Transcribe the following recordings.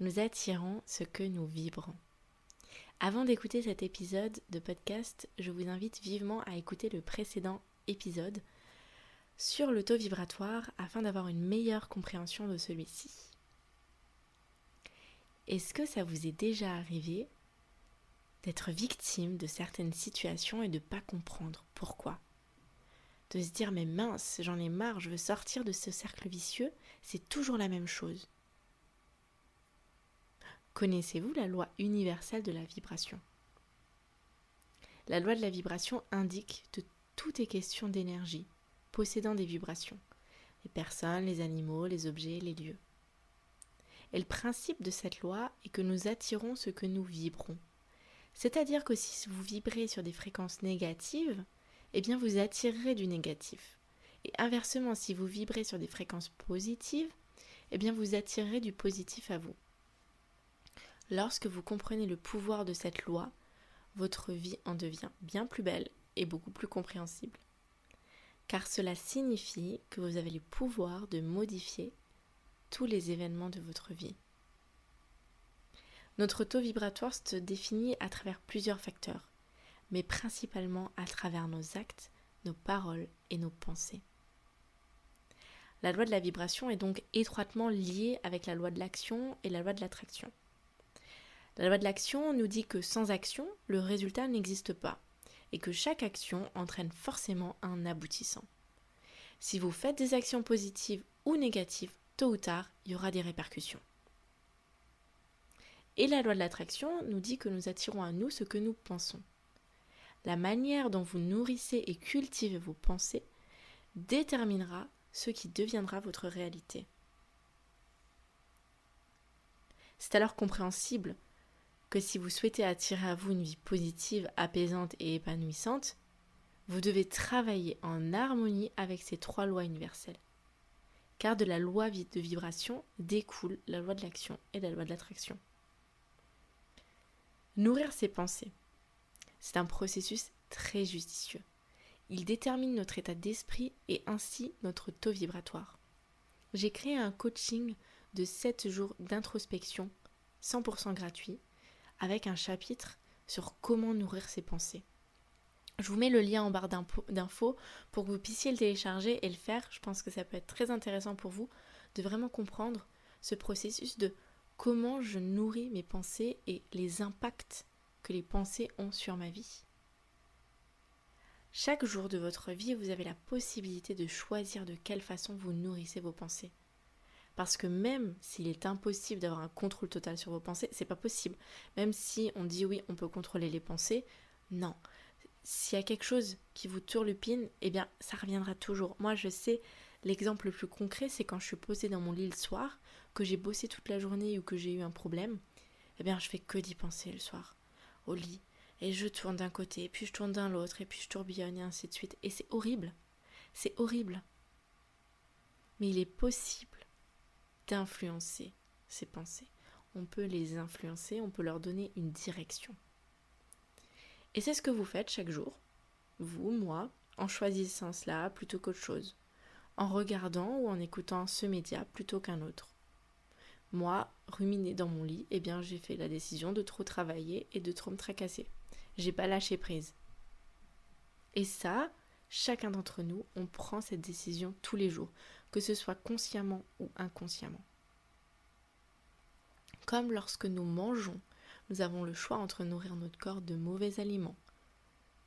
Nous attirons ce que nous vibrons. Avant d'écouter cet épisode de podcast, je vous invite vivement à écouter le précédent épisode sur le taux vibratoire afin d'avoir une meilleure compréhension de celui-ci. Est-ce que ça vous est déjà arrivé d'être victime de certaines situations et de ne pas comprendre pourquoi? De se dire mais mince, j'en ai marre, je veux sortir de ce cercle vicieux, c'est toujours la même chose. Connaissez-vous la loi universelle de la vibration? La loi de la vibration indique que tout est question d'énergie, possédant des vibrations, les personnes, les animaux, les objets, les lieux. Et le principe de cette loi est que nous attirons ce que nous vibrons. C'est-à-dire que si vous vibrez sur des fréquences négatives, eh bien vous attirerez du négatif. Et inversement, si vous vibrez sur des fréquences positives, eh bien vous attirerez du positif à vous. Lorsque vous comprenez le pouvoir de cette loi, votre vie en devient bien plus belle et beaucoup plus compréhensible. Car cela signifie que vous avez le pouvoir de modifier tous les événements de votre vie. Notre taux vibratoire se définit à travers plusieurs facteurs mais principalement à travers nos actes, nos paroles et nos pensées. La loi de la vibration est donc étroitement liée avec la loi de l'action et la loi de l'attraction. La loi de l'action nous dit que sans action, le résultat n'existe pas et que chaque action entraîne forcément un aboutissant. Si vous faites des actions positives ou négatives, tôt ou tard, il y aura des répercussions. Et la loi de l'attraction nous dit que nous attirons à nous ce que nous pensons la manière dont vous nourrissez et cultivez vos pensées déterminera ce qui deviendra votre réalité. C'est alors compréhensible que si vous souhaitez attirer à vous une vie positive, apaisante et épanouissante, vous devez travailler en harmonie avec ces trois lois universelles. Car de la loi de vibration découle la loi de l'action et la loi de l'attraction. Nourrir ses pensées. C'est un processus très judicieux. Il détermine notre état d'esprit et ainsi notre taux vibratoire. J'ai créé un coaching de 7 jours d'introspection 100% gratuit avec un chapitre sur comment nourrir ses pensées. Je vous mets le lien en barre d'infos pour que vous puissiez le télécharger et le faire. Je pense que ça peut être très intéressant pour vous de vraiment comprendre ce processus de comment je nourris mes pensées et les impacts que les pensées ont sur ma vie. Chaque jour de votre vie, vous avez la possibilité de choisir de quelle façon vous nourrissez vos pensées. Parce que même s'il est impossible d'avoir un contrôle total sur vos pensées, c'est pas possible. Même si on dit oui, on peut contrôler les pensées, non. S'il y a quelque chose qui vous turlupine, eh bien, ça reviendra toujours. Moi, je sais, l'exemple le plus concret, c'est quand je suis posée dans mon lit le soir, que j'ai bossé toute la journée ou que j'ai eu un problème, eh bien, je fais que d'y penser le soir au lit, et je tourne d'un côté, puis je tourne d'un l'autre, et puis je tourbillonne, et ainsi de suite. Et c'est horrible. C'est horrible. Mais il est possible d'influencer ces pensées. On peut les influencer, on peut leur donner une direction. Et c'est ce que vous faites chaque jour, vous, moi, en choisissant cela plutôt qu'autre chose, en regardant ou en écoutant ce média plutôt qu'un autre. Moi, ruminé dans mon lit, eh bien j'ai fait la décision de trop travailler et de trop me tracasser. J'ai pas lâché prise. Et ça, chacun d'entre nous, on prend cette décision tous les jours, que ce soit consciemment ou inconsciemment. Comme lorsque nous mangeons, nous avons le choix entre nourrir notre corps de mauvais aliments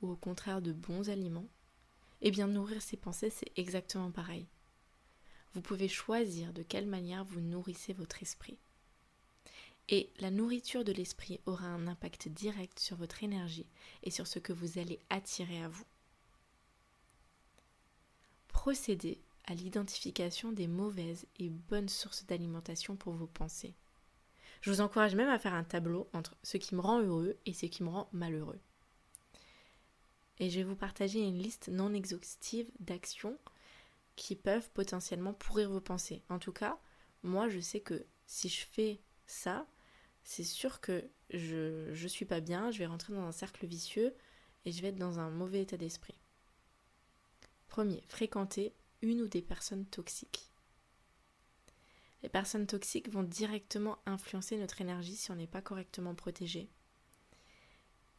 ou au contraire de bons aliments, eh bien nourrir ses pensées, c'est exactement pareil vous pouvez choisir de quelle manière vous nourrissez votre esprit. Et la nourriture de l'esprit aura un impact direct sur votre énergie et sur ce que vous allez attirer à vous. Procédez à l'identification des mauvaises et bonnes sources d'alimentation pour vos pensées. Je vous encourage même à faire un tableau entre ce qui me rend heureux et ce qui me rend malheureux. Et je vais vous partager une liste non exhaustive d'actions qui peuvent potentiellement pourrir vos pensées. En tout cas, moi je sais que si je fais ça, c'est sûr que je ne suis pas bien, je vais rentrer dans un cercle vicieux et je vais être dans un mauvais état d'esprit. Premier, fréquenter une ou des personnes toxiques. Les personnes toxiques vont directement influencer notre énergie si on n'est pas correctement protégé.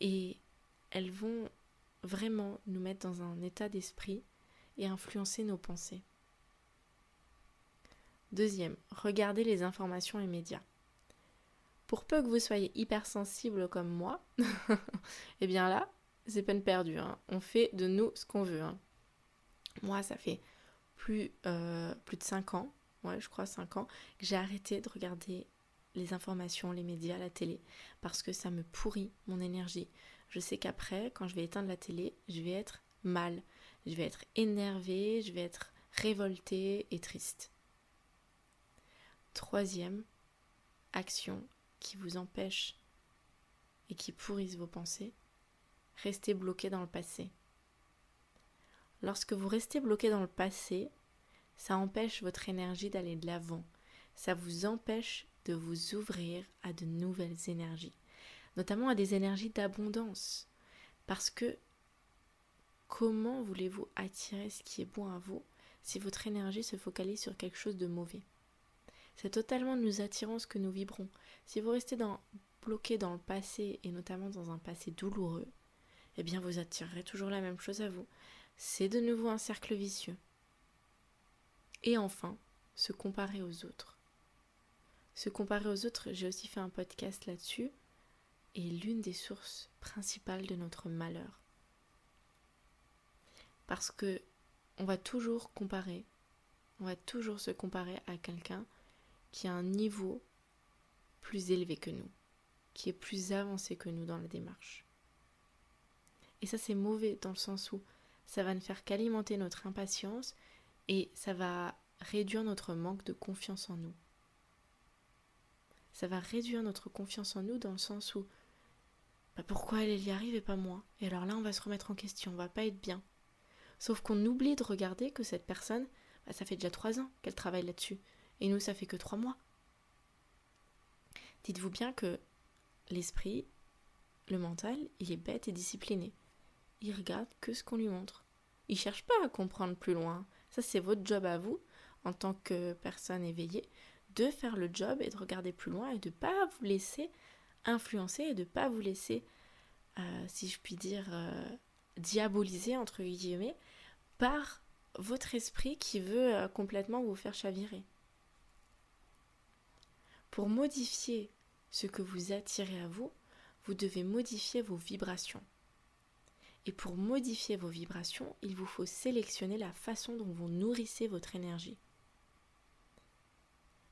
Et elles vont vraiment nous mettre dans un état d'esprit et influencer nos pensées. Deuxième, regardez les informations immédiates. Pour peu que vous soyez hypersensible comme moi, eh bien là, c'est peine perdue. Hein. On fait de nous ce qu'on veut. Hein. Moi, ça fait plus, euh, plus de 5 ans, ouais, je crois 5 ans, que j'ai arrêté de regarder les informations, les médias, la télé, parce que ça me pourrit mon énergie. Je sais qu'après, quand je vais éteindre la télé, je vais être mal, je vais être énervée, je vais être révoltée et triste. Troisième action qui vous empêche et qui pourrissent vos pensées, restez bloqué dans le passé. Lorsque vous restez bloqué dans le passé, ça empêche votre énergie d'aller de l'avant. Ça vous empêche de vous ouvrir à de nouvelles énergies, notamment à des énergies d'abondance. Parce que comment voulez-vous attirer ce qui est bon à vous si votre énergie se focalise sur quelque chose de mauvais? C'est totalement nous attirons ce que nous vibrons. Si vous restez bloqué dans le passé et notamment dans un passé douloureux, eh bien vous attirerez toujours la même chose à vous. C'est de nouveau un cercle vicieux. Et enfin, se comparer aux autres. Se comparer aux autres, j'ai aussi fait un podcast là-dessus, est l'une des sources principales de notre malheur. Parce que on va toujours comparer, on va toujours se comparer à quelqu'un qui a un niveau plus élevé que nous, qui est plus avancé que nous dans la démarche. Et ça c'est mauvais dans le sens où ça va ne faire qu'alimenter notre impatience et ça va réduire notre manque de confiance en nous. Ça va réduire notre confiance en nous dans le sens où bah pourquoi elle, y arrive et pas moi? Et alors là, on va se remettre en question, on va pas être bien. Sauf qu'on oublie de regarder que cette personne, bah, ça fait déjà trois ans qu'elle travaille là-dessus. Et nous, ça fait que trois mois. Dites-vous bien que l'esprit, le mental, il est bête et discipliné. Il regarde que ce qu'on lui montre. Il cherche pas à comprendre plus loin. Ça, c'est votre job à vous, en tant que personne éveillée, de faire le job et de regarder plus loin et de ne pas vous laisser influencer et de ne pas vous laisser, euh, si je puis dire, euh, diaboliser, entre guillemets, par votre esprit qui veut euh, complètement vous faire chavirer. Pour modifier ce que vous attirez à vous, vous devez modifier vos vibrations. Et pour modifier vos vibrations, il vous faut sélectionner la façon dont vous nourrissez votre énergie.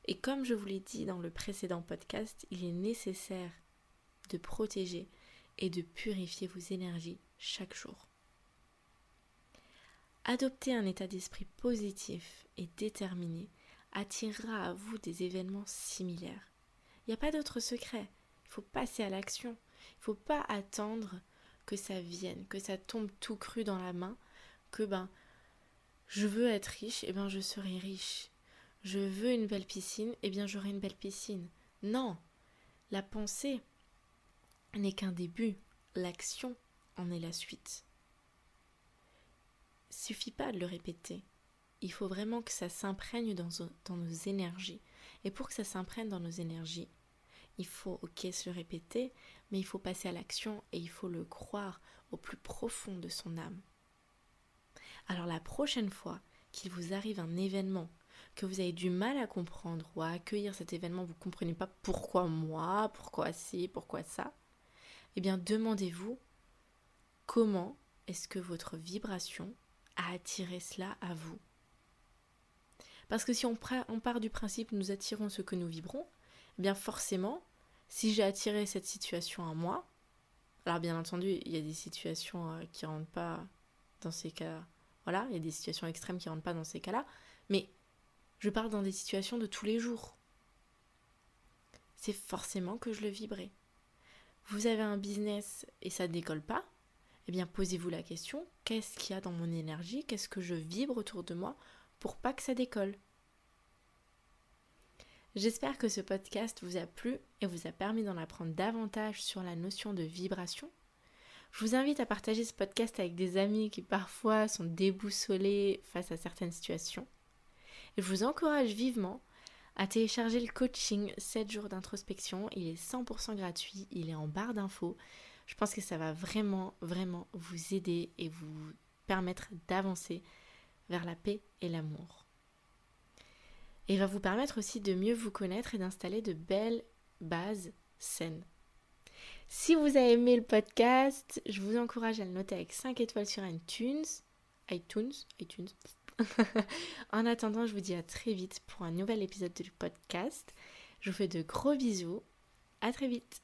Et comme je vous l'ai dit dans le précédent podcast, il est nécessaire de protéger et de purifier vos énergies chaque jour. Adopter un état d'esprit positif et déterminé attirera à vous des événements similaires. Il n'y a pas d'autre secret. Il faut passer à l'action. Il ne faut pas attendre que ça vienne, que ça tombe tout cru dans la main, que ben je veux être riche, et eh ben je serai riche. Je veux une belle piscine, et eh bien j'aurai une belle piscine. Non, la pensée n'est qu'un début, l'action en est la suite. Suffit pas de le répéter. Il faut vraiment que ça s'imprègne dans, dans nos énergies. Et pour que ça s'imprègne dans nos énergies, il faut, ok, se le répéter, mais il faut passer à l'action et il faut le croire au plus profond de son âme. Alors la prochaine fois qu'il vous arrive un événement que vous avez du mal à comprendre ou à accueillir cet événement, vous ne comprenez pas pourquoi moi, pourquoi ci, pourquoi ça, eh bien demandez-vous comment est-ce que votre vibration a attiré cela à vous. Parce que si on, part du principe nous attirons ce que nous vibrons, eh bien forcément, si j'ai attiré cette situation à moi, alors bien entendu, il y a des situations euh, qui rentrent pas dans ces cas-là. Voilà, il y a des situations extrêmes qui rentrent pas dans ces cas-là, mais je parle dans des situations de tous les jours. c'est forcément que je le vibrais. Vous avez un business et ça ne décolle pas Eh bien, posez-vous la question qu'est-ce qu'il y a dans mon énergie Qu'est-ce que je vibre autour de moi pour pas que ça décolle? J'espère que ce podcast vous a plu et vous a permis d'en apprendre davantage sur la notion de vibration. Je vous invite à partager ce podcast avec des amis qui parfois sont déboussolés face à certaines situations. Et je vous encourage vivement à télécharger le coaching 7 jours d'introspection. Il est 100% gratuit, il est en barre d'infos. Je pense que ça va vraiment, vraiment vous aider et vous permettre d'avancer vers la paix et l'amour. Et va vous permettre aussi de mieux vous connaître et d'installer de belles bases saines. Si vous avez aimé le podcast, je vous encourage à le noter avec 5 étoiles sur iTunes. iTunes, iTunes. en attendant, je vous dis à très vite pour un nouvel épisode du podcast. Je vous fais de gros bisous. À très vite.